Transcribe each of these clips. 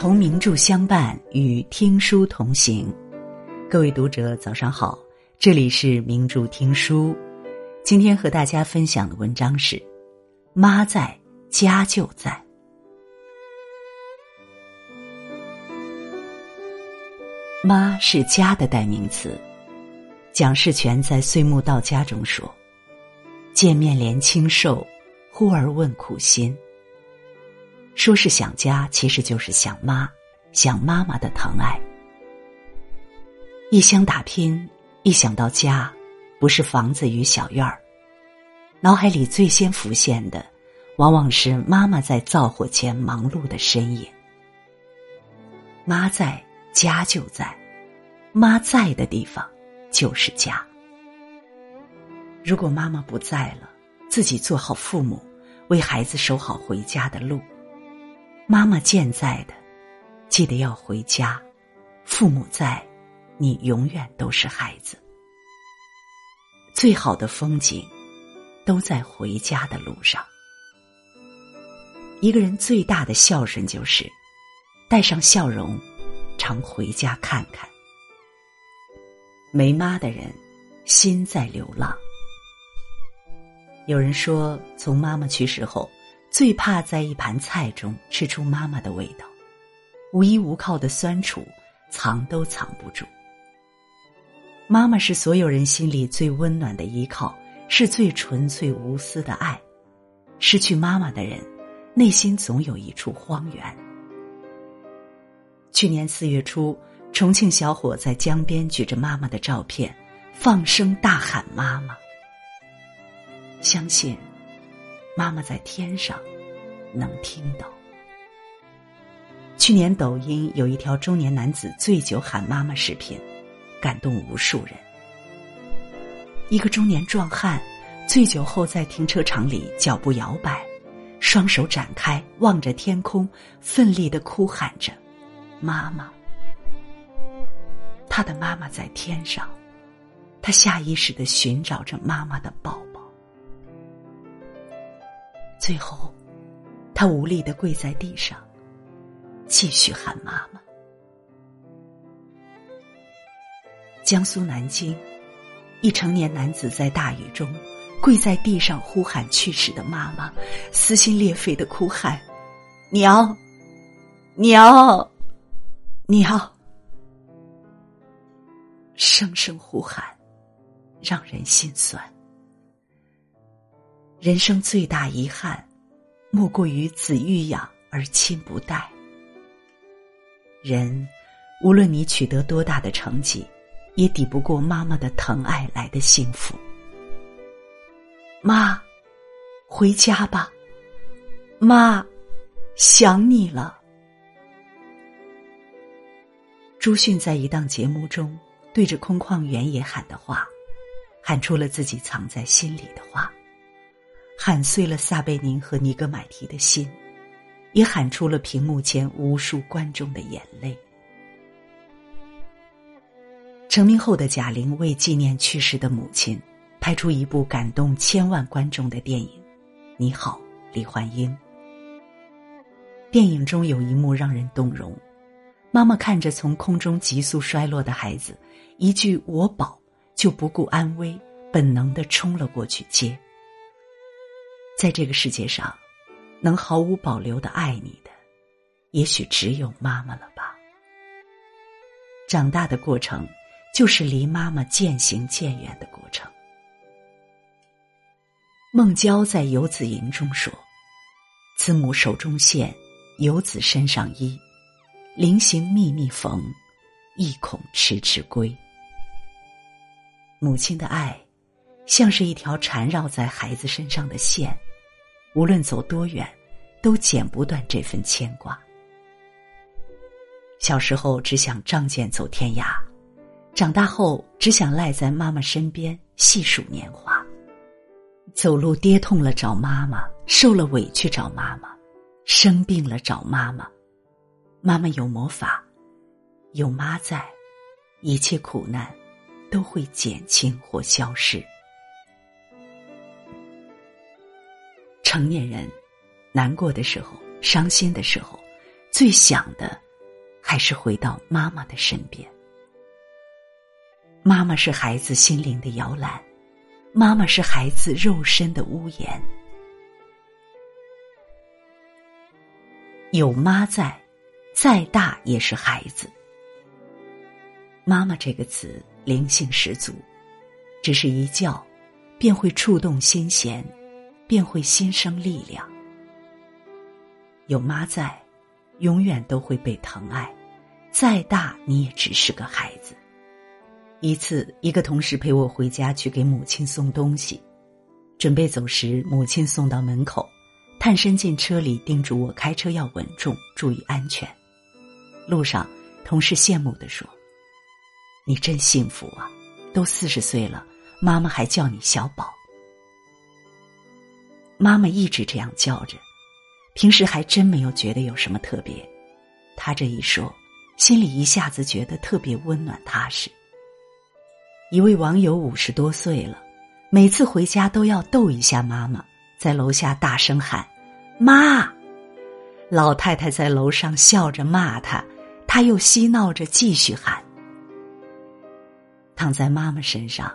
同名著相伴，与听书同行。各位读者，早上好，这里是名著听书。今天和大家分享的文章是《妈在家就在》。妈是家的代名词。蒋士权在《岁暮到家》中说：“见面怜清瘦，忽而问苦心。”说是想家，其实就是想妈，想妈妈的疼爱。异乡打拼，一想到家，不是房子与小院儿，脑海里最先浮现的，往往是妈妈在灶火前忙碌的身影。妈在家就在，妈在的地方就是家。如果妈妈不在了，自己做好父母，为孩子守好回家的路。妈妈健在的，记得要回家；父母在，你永远都是孩子。最好的风景，都在回家的路上。一个人最大的孝顺，就是带上笑容，常回家看看。没妈的人，心在流浪。有人说，从妈妈去世后。最怕在一盘菜中吃出妈妈的味道，无依无靠的酸楚，藏都藏不住。妈妈是所有人心里最温暖的依靠，是最纯粹无私的爱。失去妈妈的人，内心总有一处荒原。去年四月初，重庆小伙在江边举着妈妈的照片，放声大喊“妈妈”，相信。妈妈在天上，能听到。去年抖音有一条中年男子醉酒喊妈妈视频，感动无数人。一个中年壮汉醉酒后在停车场里脚步摇摆，双手展开望着天空，奋力的哭喊着：“妈妈！”他的妈妈在天上，他下意识的寻找着妈妈的抱。最后，他无力的跪在地上，继续喊妈妈。江苏南京，一成年男子在大雨中跪在地上呼喊去世的妈妈，撕心裂肺的哭喊：“娘，娘，娘！”声声呼喊，让人心酸。人生最大遗憾，莫过于子欲养而亲不待。人，无论你取得多大的成绩，也抵不过妈妈的疼爱来的幸福。妈，回家吧，妈，想你了。朱迅在一档节目中对着空旷原野喊的话，喊出了自己藏在心里的话。喊碎了撒贝宁和尼格买提的心，也喊出了屏幕前无数观众的眼泪。成名后的贾玲为纪念去世的母亲，拍出一部感动千万观众的电影《你好，李焕英》。电影中有一幕让人动容：妈妈看着从空中急速摔落的孩子，一句“我保”就不顾安危，本能的冲了过去接。在这个世界上，能毫无保留的爱你的，也许只有妈妈了吧。长大的过程，就是离妈妈渐行渐远的过程。孟郊在《游子吟》中说：“慈母手中线，游子身上衣。临行密密缝，意恐迟迟归。”母亲的爱，像是一条缠绕在孩子身上的线。无论走多远，都剪不断这份牵挂。小时候只想仗剑走天涯，长大后只想赖在妈妈身边细数年华。走路跌痛了找妈妈，受了委屈找妈妈，生病了找妈妈。妈妈有魔法，有妈在，一切苦难都会减轻或消失。成年人，难过的时候、伤心的时候，最想的还是回到妈妈的身边？妈妈是孩子心灵的摇篮，妈妈是孩子肉身的屋檐。有妈在，再大也是孩子。妈妈这个词灵性十足，只是一叫，便会触动心弦，便会心生力量。有妈在，永远都会被疼爱，再大你也只是个孩子。一次，一个同事陪我回家去给母亲送东西，准备走时，母亲送到门口。探身进车里，叮嘱我开车要稳重，注意安全。路上，同事羡慕的说：“你真幸福啊，都四十岁了，妈妈还叫你小宝。”妈妈一直这样叫着，平时还真没有觉得有什么特别。他这一说，心里一下子觉得特别温暖踏实。一位网友五十多岁了，每次回家都要逗一下妈妈。在楼下大声喊：“妈！”老太太在楼上笑着骂他，他又嬉闹着继续喊。躺在妈妈身上，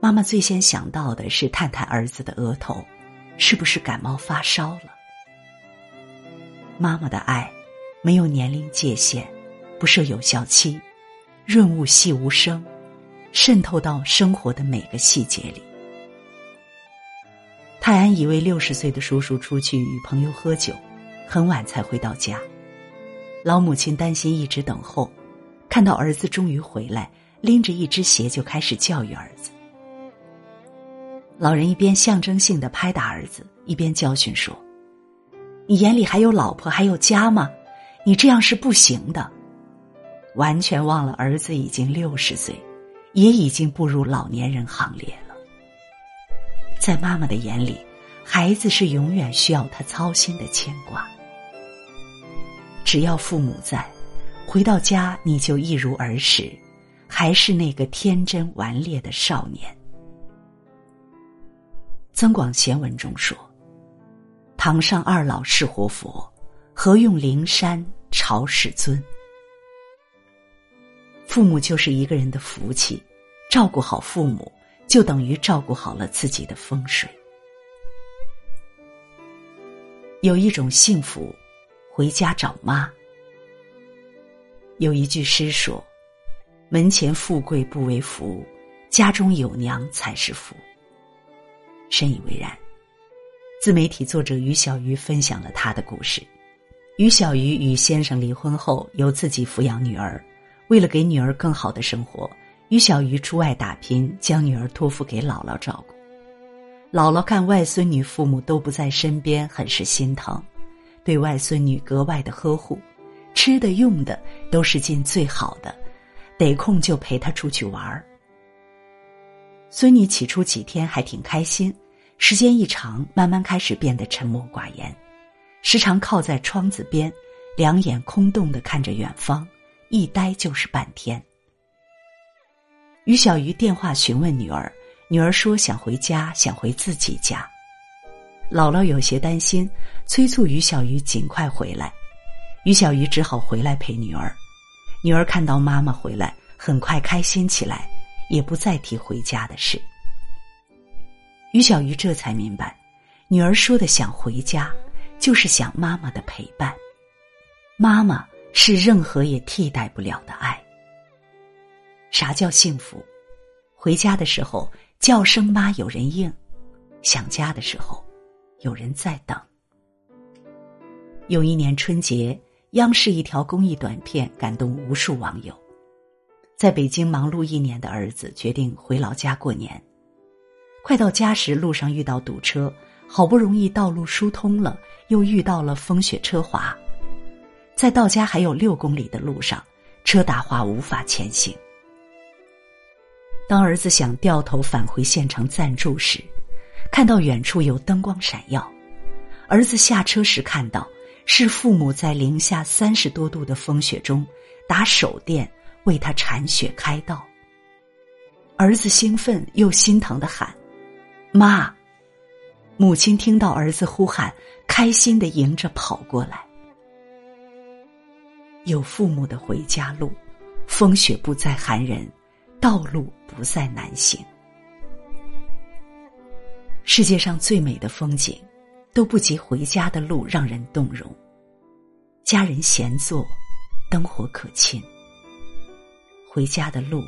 妈妈最先想到的是探探儿子的额头，是不是感冒发烧了？妈妈的爱没有年龄界限，不设有效期，润物细无声，渗透到生活的每个细节里。泰安一位六十岁的叔叔出去与朋友喝酒，很晚才回到家。老母亲担心一直等候，看到儿子终于回来，拎着一只鞋就开始教育儿子。老人一边象征性的拍打儿子，一边教训说：“你眼里还有老婆，还有家吗？你这样是不行的。”完全忘了儿子已经六十岁，也已经步入老年人行列了。在妈妈的眼里，孩子是永远需要他操心的牵挂。只要父母在，回到家你就一如儿时，还是那个天真顽劣的少年。《增广贤文》中说：“堂上二老是活佛，何用灵山朝世尊？”父母就是一个人的福气，照顾好父母。就等于照顾好了自己的风水。有一种幸福，回家找妈。有一句诗说：“门前富贵不为福，家中有娘才是福。”深以为然。自媒体作者于小鱼分享了他的故事。于小鱼与先生离婚后，由自己抚养女儿，为了给女儿更好的生活。于小鱼出外打拼，将女儿托付给姥姥照顾。姥姥看外孙女父母都不在身边，很是心疼，对外孙女格外的呵护，吃的用的都是尽最好的，得空就陪她出去玩儿。孙女起初几天还挺开心，时间一长，慢慢开始变得沉默寡言，时常靠在窗子边，两眼空洞的看着远方，一呆就是半天。于小鱼电话询问女儿，女儿说想回家，想回自己家。姥姥有些担心，催促于小鱼尽快回来。于小鱼只好回来陪女儿。女儿看到妈妈回来，很快开心起来，也不再提回家的事。于小鱼这才明白，女儿说的想回家，就是想妈妈的陪伴。妈妈是任何也替代不了的爱。啥叫幸福？回家的时候叫声妈有人应，想家的时候有人在等。有一年春节，央视一条公益短片感动无数网友。在北京忙碌一年的儿子决定回老家过年，快到家时路上遇到堵车，好不容易道路疏通了，又遇到了风雪车滑，在到家还有六公里的路上，车打滑无法前行。当儿子想掉头返回县城暂住时，看到远处有灯光闪耀。儿子下车时看到是父母在零下三十多度的风雪中打手电为他铲雪开道。儿子兴奋又心疼的喊：“妈！”母亲听到儿子呼喊，开心的迎着跑过来。有父母的回家路，风雪不再寒人，道路不再难行。世界上最美的风景，都不及回家的路让人动容。家人闲坐，灯火可亲。回家的路，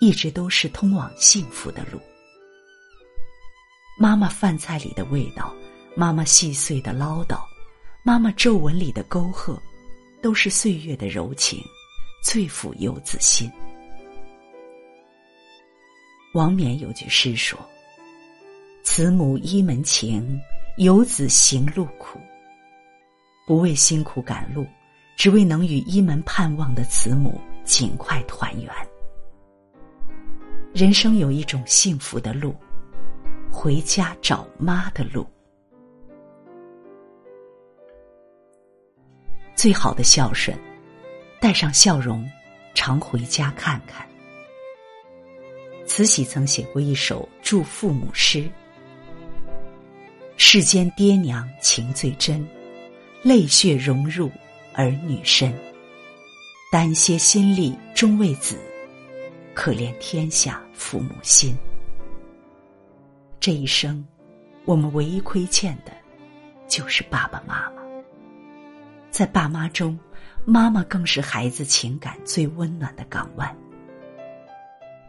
一直都是通往幸福的路。妈妈饭菜里的味道，妈妈细碎的唠叨，妈妈皱纹里的沟壑，都是岁月的柔情，最抚游子心。王冕有句诗说。慈母依门情，游子行路苦。不为辛苦赶路，只为能与依门盼望的慈母尽快团圆。人生有一种幸福的路，回家找妈的路。最好的孝顺，带上笑容，常回家看看。慈禧曾写过一首祝父母诗。世间爹娘情最真，泪血融入儿女身。丹歇心力终为子，可怜天下父母心。这一生，我们唯一亏欠的，就是爸爸妈妈。在爸妈中，妈妈更是孩子情感最温暖的港湾。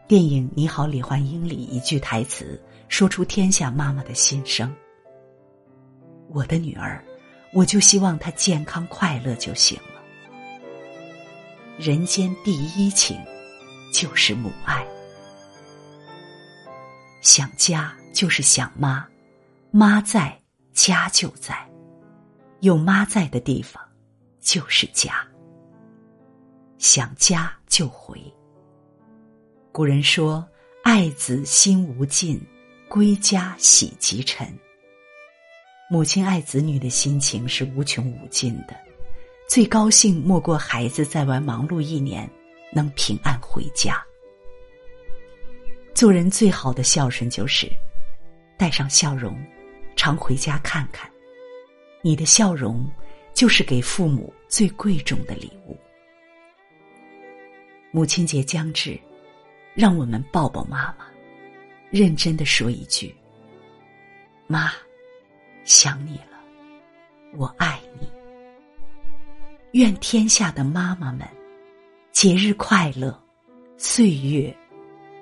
电影《你好，李焕英》里一句台词，说出天下妈妈的心声。我的女儿，我就希望她健康快乐就行了。人间第一情，就是母爱。想家就是想妈，妈在家就在，有妈在的地方就是家。想家就回。古人说：“爱子心无尽，归家喜即沉。”母亲爱子女的心情是无穷无尽的，最高兴莫过孩子在外忙碌一年，能平安回家。做人最好的孝顺就是带上笑容，常回家看看。你的笑容就是给父母最贵重的礼物。母亲节将至，让我们抱抱妈妈，认真的说一句：“妈。”想你了，我爱你。愿天下的妈妈们节日快乐，岁月